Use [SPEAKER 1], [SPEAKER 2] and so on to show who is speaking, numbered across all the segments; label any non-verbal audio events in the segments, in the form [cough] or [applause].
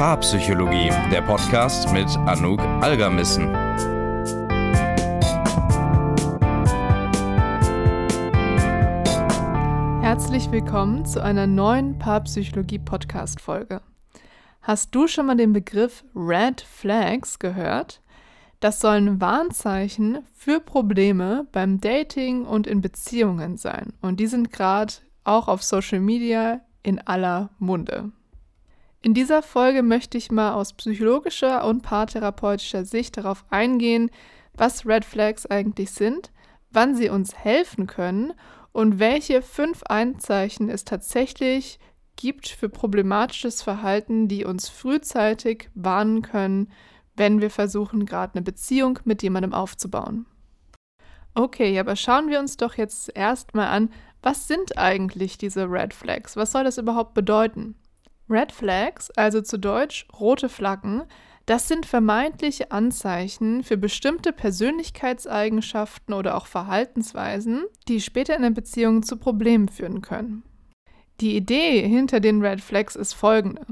[SPEAKER 1] Paarpsychologie, der Podcast mit Anouk Algermissen.
[SPEAKER 2] Herzlich willkommen zu einer neuen Paarpsychologie-Podcast-Folge. Hast du schon mal den Begriff Red Flags gehört? Das sollen Warnzeichen für Probleme beim Dating und in Beziehungen sein. Und die sind gerade auch auf Social Media in aller Munde. In dieser Folge möchte ich mal aus psychologischer und paartherapeutischer Sicht darauf eingehen, was Red Flags eigentlich sind, wann sie uns helfen können und welche fünf Einzeichen es tatsächlich gibt für problematisches Verhalten, die uns frühzeitig warnen können, wenn wir versuchen, gerade eine Beziehung mit jemandem aufzubauen. Okay, aber schauen wir uns doch jetzt erstmal an, was sind eigentlich diese Red Flags? Was soll das überhaupt bedeuten? Red Flags, also zu Deutsch rote Flaggen, das sind vermeintliche Anzeichen für bestimmte Persönlichkeitseigenschaften oder auch Verhaltensweisen, die später in der Beziehung zu Problemen führen können. Die Idee hinter den Red Flags ist folgende.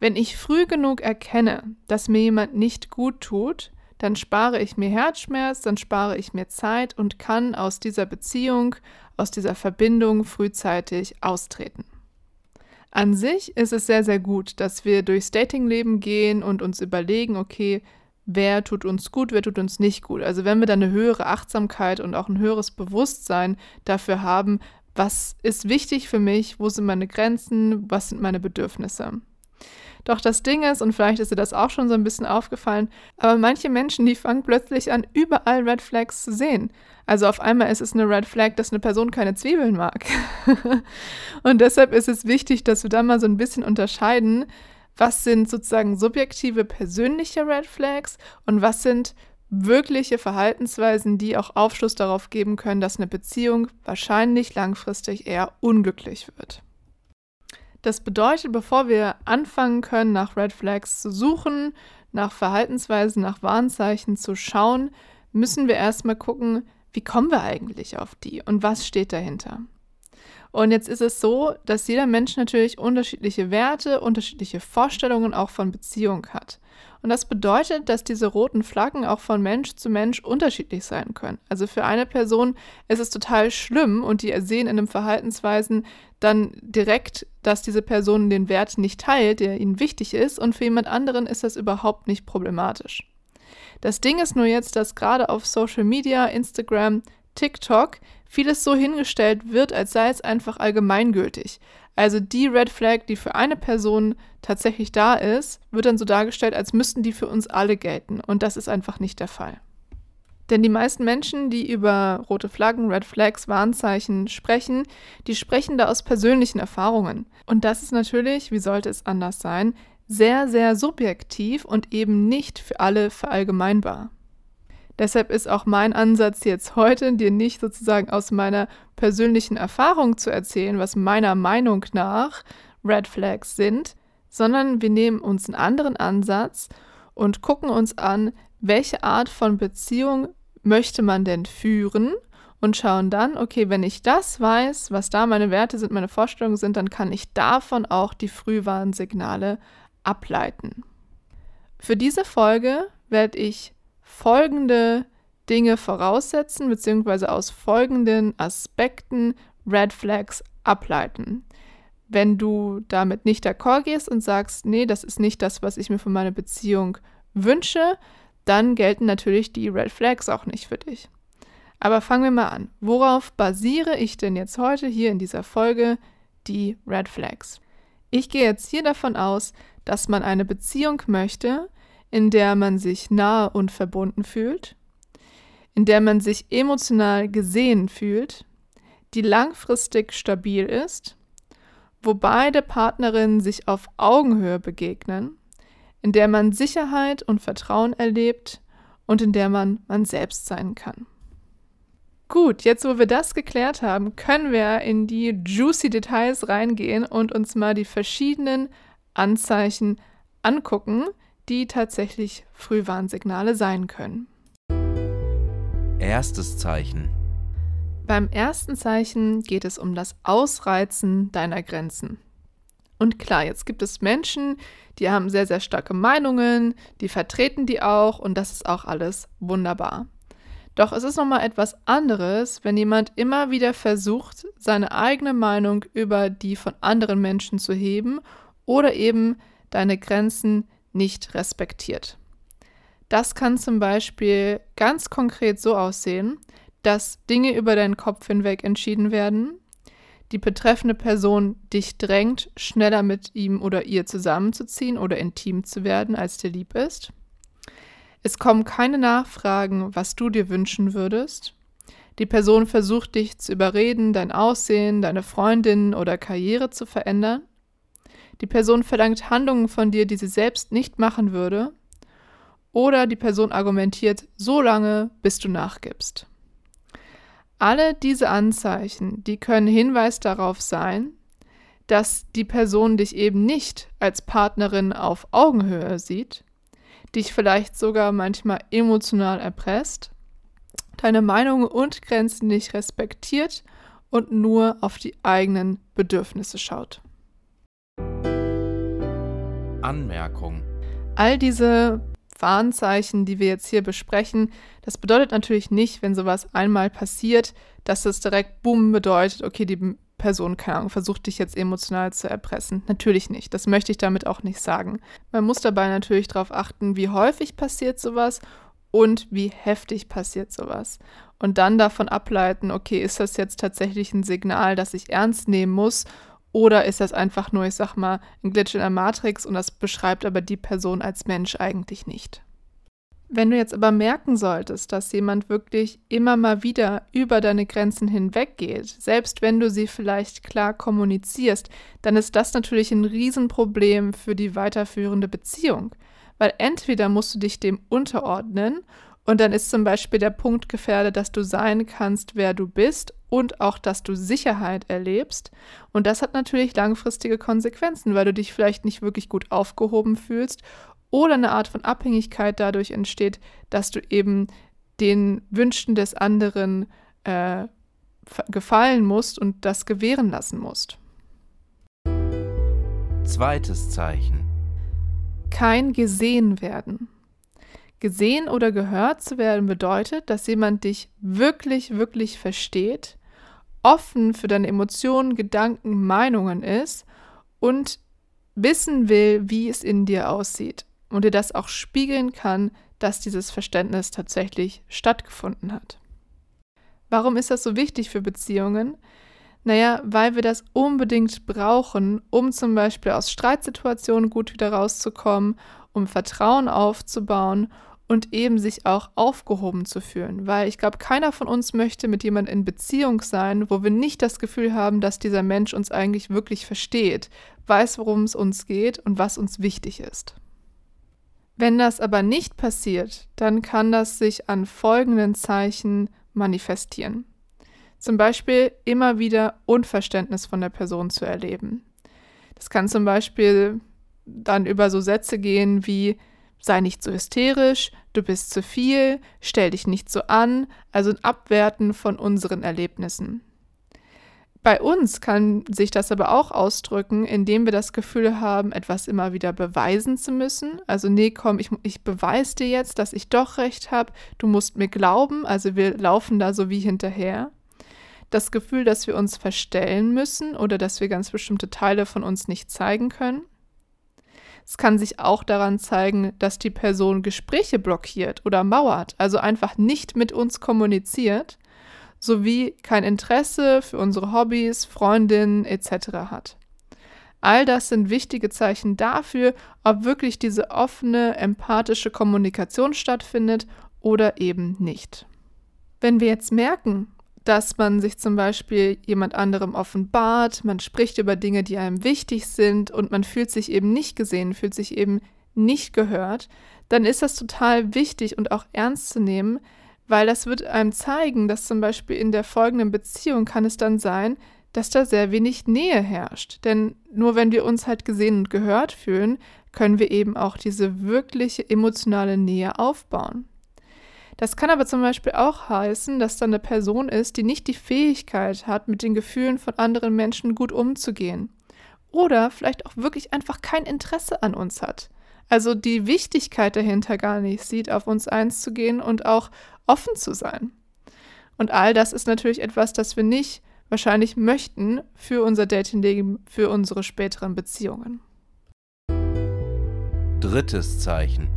[SPEAKER 2] Wenn ich früh genug erkenne, dass mir jemand nicht gut tut, dann spare ich mir Herzschmerz, dann spare ich mir Zeit und kann aus dieser Beziehung, aus dieser Verbindung frühzeitig austreten. An sich ist es sehr, sehr gut, dass wir durchs Datingleben gehen und uns überlegen, okay, wer tut uns gut, wer tut uns nicht gut. Also wenn wir dann eine höhere Achtsamkeit und auch ein höheres Bewusstsein dafür haben, was ist wichtig für mich, wo sind meine Grenzen, was sind meine Bedürfnisse. Doch das Ding ist, und vielleicht ist dir das auch schon so ein bisschen aufgefallen, aber manche Menschen, die fangen plötzlich an, überall Red Flags zu sehen. Also auf einmal ist es eine Red Flag, dass eine Person keine Zwiebeln mag. [laughs] und deshalb ist es wichtig, dass wir da mal so ein bisschen unterscheiden, was sind sozusagen subjektive, persönliche Red Flags und was sind wirkliche Verhaltensweisen, die auch Aufschluss darauf geben können, dass eine Beziehung wahrscheinlich langfristig eher unglücklich wird. Das bedeutet, bevor wir anfangen können, nach Red Flags zu suchen, nach Verhaltensweisen, nach Warnzeichen zu schauen, müssen wir erstmal gucken, wie kommen wir eigentlich auf die und was steht dahinter. Und jetzt ist es so, dass jeder Mensch natürlich unterschiedliche Werte, unterschiedliche Vorstellungen auch von Beziehung hat. Und das bedeutet, dass diese roten Flaggen auch von Mensch zu Mensch unterschiedlich sein können. Also für eine Person ist es total schlimm und die sehen in den Verhaltensweisen dann direkt, dass diese Person den Wert nicht teilt, der ihnen wichtig ist. Und für jemand anderen ist das überhaupt nicht problematisch. Das Ding ist nur jetzt, dass gerade auf Social Media, Instagram, TikTok vieles so hingestellt wird, als sei es einfach allgemeingültig. Also die Red Flag, die für eine Person tatsächlich da ist, wird dann so dargestellt, als müssten die für uns alle gelten. Und das ist einfach nicht der Fall. Denn die meisten Menschen, die über rote Flaggen, Red Flags, Warnzeichen sprechen, die sprechen da aus persönlichen Erfahrungen. Und das ist natürlich, wie sollte es anders sein, sehr, sehr subjektiv und eben nicht für alle verallgemeinbar. Deshalb ist auch mein Ansatz jetzt heute, dir nicht sozusagen aus meiner persönlichen Erfahrung zu erzählen, was meiner Meinung nach Red Flags sind, sondern wir nehmen uns einen anderen Ansatz und gucken uns an, welche Art von Beziehung möchte man denn führen und schauen dann, okay, wenn ich das weiß, was da meine Werte sind, meine Vorstellungen sind, dann kann ich davon auch die Frühwarnsignale ableiten. Für diese Folge werde ich folgende Dinge voraussetzen, beziehungsweise aus folgenden Aspekten Red Flags ableiten. Wenn du damit nicht d'accord gehst und sagst, nee, das ist nicht das, was ich mir für meine Beziehung wünsche, dann gelten natürlich die Red Flags auch nicht für dich. Aber fangen wir mal an. Worauf basiere ich denn jetzt heute hier in dieser Folge die Red Flags? Ich gehe jetzt hier davon aus, dass man eine Beziehung möchte, in der man sich nahe und verbunden fühlt, in der man sich emotional gesehen fühlt, die langfristig stabil ist, wo beide Partnerinnen sich auf Augenhöhe begegnen, in der man Sicherheit und Vertrauen erlebt und in der man man selbst sein kann. Gut, jetzt wo wir das geklärt haben, können wir in die juicy Details reingehen und uns mal die verschiedenen Anzeichen angucken, die tatsächlich Frühwarnsignale sein können.
[SPEAKER 1] Erstes Zeichen.
[SPEAKER 2] Beim ersten Zeichen geht es um das Ausreizen deiner Grenzen. Und klar, jetzt gibt es Menschen, die haben sehr, sehr starke Meinungen, die vertreten die auch und das ist auch alles wunderbar. Doch es ist nochmal etwas anderes, wenn jemand immer wieder versucht, seine eigene Meinung über die von anderen Menschen zu heben oder eben deine Grenzen nicht respektiert. Das kann zum Beispiel ganz konkret so aussehen, dass Dinge über deinen Kopf hinweg entschieden werden, die betreffende Person dich drängt, schneller mit ihm oder ihr zusammenzuziehen oder intim zu werden, als dir lieb ist. Es kommen keine Nachfragen, was du dir wünschen würdest. Die Person versucht dich zu überreden, dein Aussehen, deine Freundin oder Karriere zu verändern. Die Person verlangt Handlungen von dir, die sie selbst nicht machen würde. Oder die Person argumentiert so lange, bis du nachgibst. Alle diese Anzeichen, die können Hinweis darauf sein, dass die Person dich eben nicht als Partnerin auf Augenhöhe sieht, dich vielleicht sogar manchmal emotional erpresst, deine Meinungen und Grenzen nicht respektiert und nur auf die eigenen Bedürfnisse schaut.
[SPEAKER 1] Anmerkung.
[SPEAKER 2] All diese Warnzeichen, die wir jetzt hier besprechen, das bedeutet natürlich nicht, wenn sowas einmal passiert, dass es direkt Boom bedeutet, okay, die Person, keine Ahnung, versucht dich jetzt emotional zu erpressen. Natürlich nicht. Das möchte ich damit auch nicht sagen. Man muss dabei natürlich darauf achten, wie häufig passiert sowas und wie heftig passiert sowas. Und dann davon ableiten, okay, ist das jetzt tatsächlich ein Signal, das ich ernst nehmen muss oder ist das einfach nur, ich sag mal, ein Glitch in der Matrix und das beschreibt aber die Person als Mensch eigentlich nicht? Wenn du jetzt aber merken solltest, dass jemand wirklich immer mal wieder über deine Grenzen hinweggeht, selbst wenn du sie vielleicht klar kommunizierst, dann ist das natürlich ein Riesenproblem für die weiterführende Beziehung. Weil entweder musst du dich dem unterordnen und dann ist zum Beispiel der Punkt gefährdet, dass du sein kannst, wer du bist und auch, dass du Sicherheit erlebst. Und das hat natürlich langfristige Konsequenzen, weil du dich vielleicht nicht wirklich gut aufgehoben fühlst oder eine Art von Abhängigkeit dadurch entsteht, dass du eben den Wünschen des anderen äh, gefallen musst und das gewähren lassen musst.
[SPEAKER 1] Zweites Zeichen.
[SPEAKER 2] Kein gesehen werden. Gesehen oder gehört zu werden bedeutet, dass jemand dich wirklich, wirklich versteht, offen für deine Emotionen, Gedanken, Meinungen ist und wissen will, wie es in dir aussieht und dir das auch spiegeln kann, dass dieses Verständnis tatsächlich stattgefunden hat. Warum ist das so wichtig für Beziehungen? Naja, weil wir das unbedingt brauchen, um zum Beispiel aus Streitsituationen gut wieder rauszukommen, um Vertrauen aufzubauen und eben sich auch aufgehoben zu fühlen. Weil ich glaube, keiner von uns möchte mit jemandem in Beziehung sein, wo wir nicht das Gefühl haben, dass dieser Mensch uns eigentlich wirklich versteht, weiß, worum es uns geht und was uns wichtig ist. Wenn das aber nicht passiert, dann kann das sich an folgenden Zeichen manifestieren. Zum Beispiel immer wieder Unverständnis von der Person zu erleben. Das kann zum Beispiel dann über so Sätze gehen wie sei nicht so hysterisch, du bist zu viel, stell dich nicht so an, also ein Abwerten von unseren Erlebnissen. Bei uns kann sich das aber auch ausdrücken, indem wir das Gefühl haben, etwas immer wieder beweisen zu müssen. Also, nee, komm, ich, ich beweise dir jetzt, dass ich doch recht habe, du musst mir glauben, also wir laufen da so wie hinterher. Das Gefühl, dass wir uns verstellen müssen oder dass wir ganz bestimmte Teile von uns nicht zeigen können. Es kann sich auch daran zeigen, dass die Person Gespräche blockiert oder mauert, also einfach nicht mit uns kommuniziert, sowie kein Interesse für unsere Hobbys, Freundinnen etc. hat. All das sind wichtige Zeichen dafür, ob wirklich diese offene, empathische Kommunikation stattfindet oder eben nicht. Wenn wir jetzt merken, dass man sich zum Beispiel jemand anderem offenbart, man spricht über Dinge, die einem wichtig sind und man fühlt sich eben nicht gesehen, fühlt sich eben nicht gehört, dann ist das total wichtig und auch ernst zu nehmen, weil das wird einem zeigen, dass zum Beispiel in der folgenden Beziehung kann es dann sein, dass da sehr wenig Nähe herrscht. Denn nur wenn wir uns halt gesehen und gehört fühlen, können wir eben auch diese wirkliche emotionale Nähe aufbauen. Das kann aber zum Beispiel auch heißen, dass da eine Person ist, die nicht die Fähigkeit hat, mit den Gefühlen von anderen Menschen gut umzugehen. oder vielleicht auch wirklich einfach kein Interesse an uns hat. Also die Wichtigkeit dahinter gar nicht sieht, auf uns einzugehen und auch offen zu sein. Und all das ist natürlich etwas, das wir nicht wahrscheinlich möchten für unser Datingleben, für unsere späteren Beziehungen.
[SPEAKER 1] Drittes Zeichen.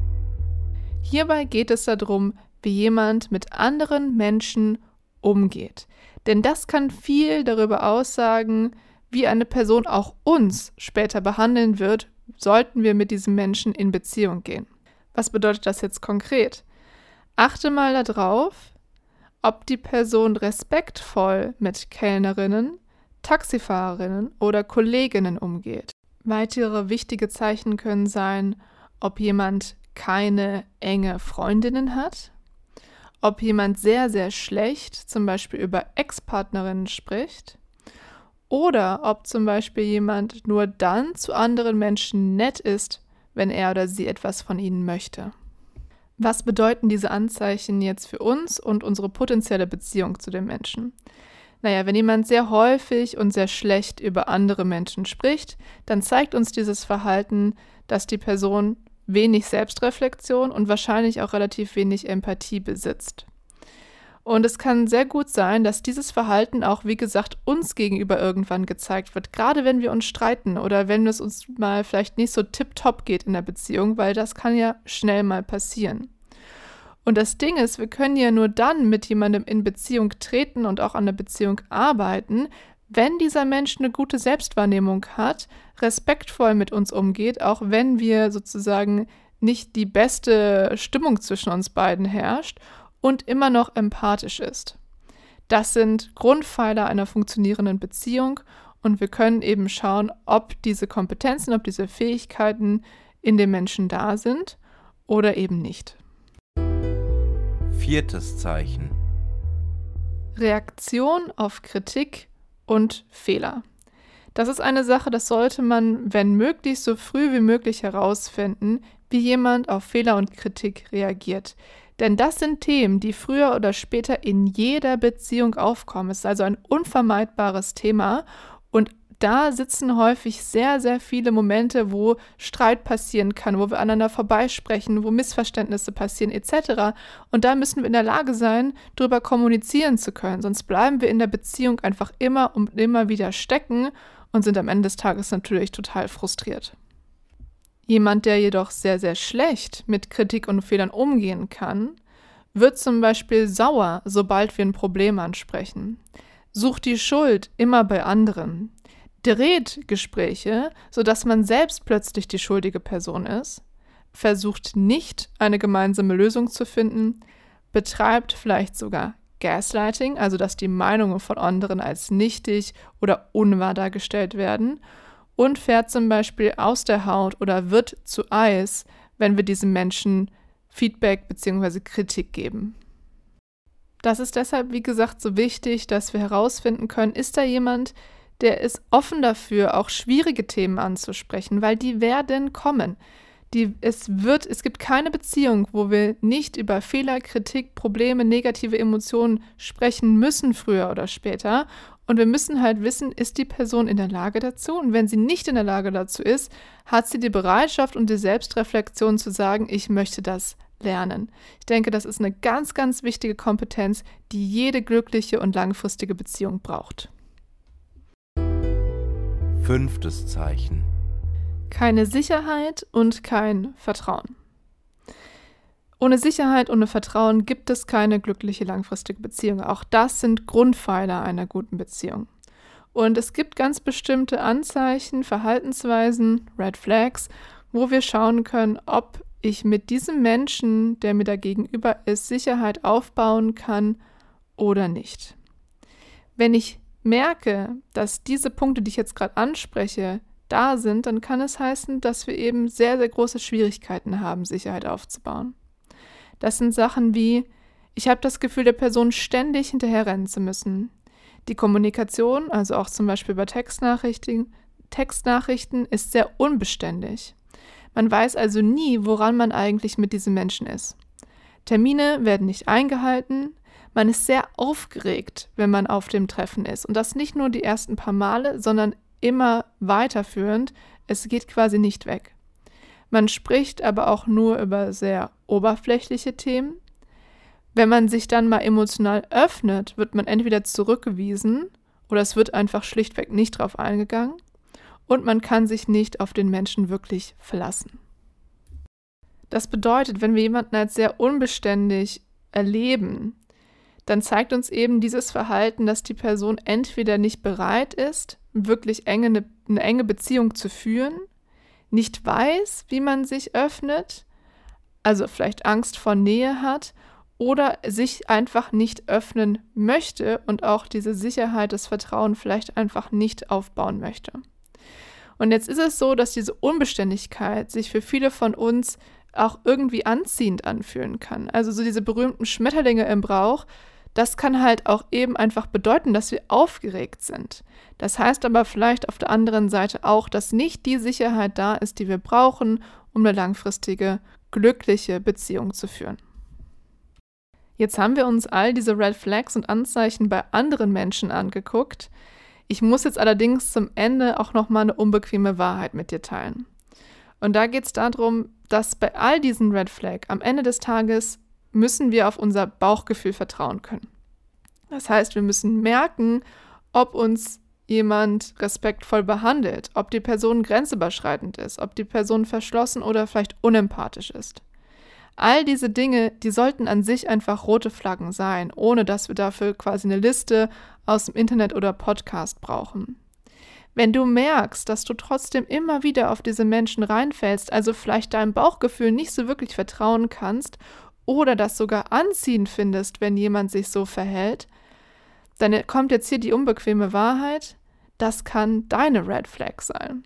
[SPEAKER 2] Hierbei geht es darum, wie jemand mit anderen Menschen umgeht. Denn das kann viel darüber aussagen, wie eine Person auch uns später behandeln wird, sollten wir mit diesem Menschen in Beziehung gehen. Was bedeutet das jetzt konkret? Achte mal darauf, ob die Person respektvoll mit Kellnerinnen, Taxifahrerinnen oder Kolleginnen umgeht. Weitere wichtige Zeichen können sein, ob jemand keine enge Freundinnen hat, ob jemand sehr, sehr schlecht zum Beispiel über Ex-Partnerinnen spricht oder ob zum Beispiel jemand nur dann zu anderen Menschen nett ist, wenn er oder sie etwas von ihnen möchte. Was bedeuten diese Anzeichen jetzt für uns und unsere potenzielle Beziehung zu dem Menschen? Naja, wenn jemand sehr häufig und sehr schlecht über andere Menschen spricht, dann zeigt uns dieses Verhalten, dass die Person wenig Selbstreflexion und wahrscheinlich auch relativ wenig Empathie besitzt. Und es kann sehr gut sein, dass dieses Verhalten auch, wie gesagt, uns gegenüber irgendwann gezeigt wird. Gerade wenn wir uns streiten oder wenn es uns mal vielleicht nicht so tipptopp geht in der Beziehung, weil das kann ja schnell mal passieren. Und das Ding ist, wir können ja nur dann mit jemandem in Beziehung treten und auch an der Beziehung arbeiten, wenn dieser Mensch eine gute Selbstwahrnehmung hat, respektvoll mit uns umgeht, auch wenn wir sozusagen nicht die beste Stimmung zwischen uns beiden herrscht und immer noch empathisch ist. Das sind Grundpfeiler einer funktionierenden Beziehung und wir können eben schauen, ob diese Kompetenzen, ob diese Fähigkeiten in dem Menschen da sind oder eben nicht.
[SPEAKER 1] Viertes Zeichen.
[SPEAKER 2] Reaktion auf Kritik und Fehler. Das ist eine Sache, das sollte man, wenn möglich, so früh wie möglich herausfinden, wie jemand auf Fehler und Kritik reagiert. Denn das sind Themen, die früher oder später in jeder Beziehung aufkommen. Es ist also ein unvermeidbares Thema und da sitzen häufig sehr, sehr viele Momente, wo Streit passieren kann, wo wir aneinander vorbeisprechen, wo Missverständnisse passieren etc. Und da müssen wir in der Lage sein, darüber kommunizieren zu können. Sonst bleiben wir in der Beziehung einfach immer und immer wieder stecken und sind am Ende des Tages natürlich total frustriert. Jemand, der jedoch sehr, sehr schlecht mit Kritik und Fehlern umgehen kann, wird zum Beispiel sauer, sobald wir ein Problem ansprechen, sucht die Schuld immer bei anderen, dreht Gespräche, sodass man selbst plötzlich die schuldige Person ist, versucht nicht eine gemeinsame Lösung zu finden, betreibt vielleicht sogar Gaslighting, also dass die Meinungen von anderen als nichtig oder unwahr dargestellt werden und fährt zum Beispiel aus der Haut oder wird zu Eis, wenn wir diesem Menschen Feedback bzw. Kritik geben. Das ist deshalb, wie gesagt, so wichtig, dass wir herausfinden können, ist da jemand, der ist offen dafür, auch schwierige Themen anzusprechen, weil die werden kommen. Die, es wird, es gibt keine Beziehung, wo wir nicht über Fehler, Kritik, Probleme, negative Emotionen sprechen müssen, früher oder später. Und wir müssen halt wissen, ist die Person in der Lage dazu? Und wenn sie nicht in der Lage dazu ist, hat sie die Bereitschaft und die Selbstreflexion zu sagen, ich möchte das lernen. Ich denke, das ist eine ganz, ganz wichtige Kompetenz, die jede glückliche und langfristige Beziehung braucht.
[SPEAKER 1] Fünftes Zeichen.
[SPEAKER 2] Keine Sicherheit und kein Vertrauen. Ohne Sicherheit, ohne Vertrauen gibt es keine glückliche langfristige Beziehung. Auch das sind Grundpfeiler einer guten Beziehung. Und es gibt ganz bestimmte Anzeichen, Verhaltensweisen, Red Flags, wo wir schauen können, ob ich mit diesem Menschen, der mir da gegenüber ist, Sicherheit aufbauen kann oder nicht. Wenn ich merke, dass diese Punkte, die ich jetzt gerade anspreche, da sind, dann kann es heißen, dass wir eben sehr, sehr große Schwierigkeiten haben, Sicherheit aufzubauen. Das sind Sachen wie, ich habe das Gefühl, der Person ständig hinterherrennen zu müssen. Die Kommunikation, also auch zum Beispiel über Textnachrichten, Textnachrichten, ist sehr unbeständig. Man weiß also nie, woran man eigentlich mit diesem Menschen ist. Termine werden nicht eingehalten. Man ist sehr aufgeregt, wenn man auf dem Treffen ist. Und das nicht nur die ersten paar Male, sondern immer weiterführend. Es geht quasi nicht weg. Man spricht aber auch nur über sehr oberflächliche Themen. Wenn man sich dann mal emotional öffnet, wird man entweder zurückgewiesen oder es wird einfach schlichtweg nicht drauf eingegangen und man kann sich nicht auf den Menschen wirklich verlassen. Das bedeutet, wenn wir jemanden als sehr unbeständig erleben, dann zeigt uns eben dieses Verhalten, dass die Person entweder nicht bereit ist, wirklich enge, eine, eine enge Beziehung zu führen, nicht weiß, wie man sich öffnet, also vielleicht Angst vor Nähe hat oder sich einfach nicht öffnen möchte und auch diese Sicherheit, das Vertrauen vielleicht einfach nicht aufbauen möchte. Und jetzt ist es so, dass diese Unbeständigkeit sich für viele von uns auch irgendwie anziehend anfühlen kann. Also so diese berühmten Schmetterlinge im Brauch, das kann halt auch eben einfach bedeuten, dass wir aufgeregt sind. Das heißt aber vielleicht auf der anderen Seite auch, dass nicht die Sicherheit da ist, die wir brauchen, um eine langfristige, glückliche Beziehung zu führen. Jetzt haben wir uns all diese Red Flags und Anzeichen bei anderen Menschen angeguckt. Ich muss jetzt allerdings zum Ende auch noch mal eine unbequeme Wahrheit mit dir teilen. Und da geht es darum, dass bei all diesen Red Flag am Ende des Tages müssen wir auf unser Bauchgefühl vertrauen können. Das heißt, wir müssen merken, ob uns jemand respektvoll behandelt, ob die Person grenzüberschreitend ist, ob die Person verschlossen oder vielleicht unempathisch ist. All diese Dinge, die sollten an sich einfach rote Flaggen sein, ohne dass wir dafür quasi eine Liste aus dem Internet oder Podcast brauchen. Wenn du merkst, dass du trotzdem immer wieder auf diese Menschen reinfällst, also vielleicht deinem Bauchgefühl nicht so wirklich vertrauen kannst oder das sogar anziehend findest, wenn jemand sich so verhält, dann kommt jetzt hier die unbequeme Wahrheit, das kann deine Red Flag sein.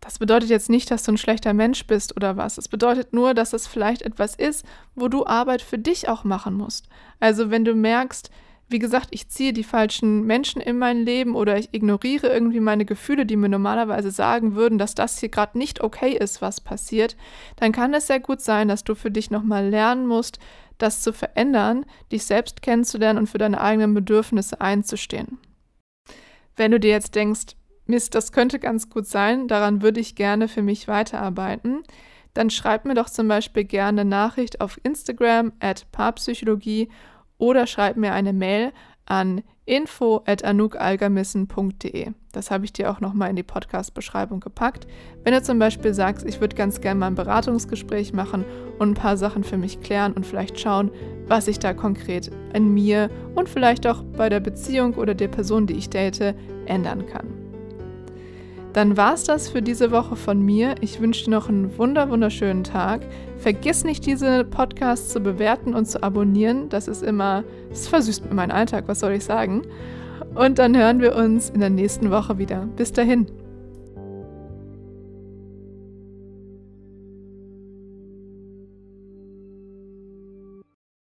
[SPEAKER 2] Das bedeutet jetzt nicht, dass du ein schlechter Mensch bist oder was. Es bedeutet nur, dass es vielleicht etwas ist, wo du Arbeit für dich auch machen musst. Also wenn du merkst, wie gesagt, ich ziehe die falschen Menschen in mein Leben oder ich ignoriere irgendwie meine Gefühle, die mir normalerweise sagen würden, dass das hier gerade nicht okay ist, was passiert, dann kann es sehr gut sein, dass du für dich nochmal lernen musst, das zu verändern, dich selbst kennenzulernen und für deine eigenen Bedürfnisse einzustehen. Wenn du dir jetzt denkst, Mist, das könnte ganz gut sein, daran würde ich gerne für mich weiterarbeiten, dann schreib mir doch zum Beispiel gerne eine Nachricht auf Instagram at Paarpsychologie oder schreib mir eine Mail an info.anukalgermissen.de. Das habe ich dir auch nochmal in die Podcast-Beschreibung gepackt. Wenn du zum Beispiel sagst, ich würde ganz gerne mal ein Beratungsgespräch machen und ein paar Sachen für mich klären und vielleicht schauen, was ich da konkret in mir und vielleicht auch bei der Beziehung oder der Person, die ich date, ändern kann. Dann war es das für diese Woche von mir. Ich wünsche dir noch einen wunder wunderschönen Tag. Vergiss nicht, diese Podcasts zu bewerten und zu abonnieren. Das ist immer, es versüßt mir meinen Alltag, was soll ich sagen. Und dann hören wir uns in der nächsten Woche wieder. Bis dahin.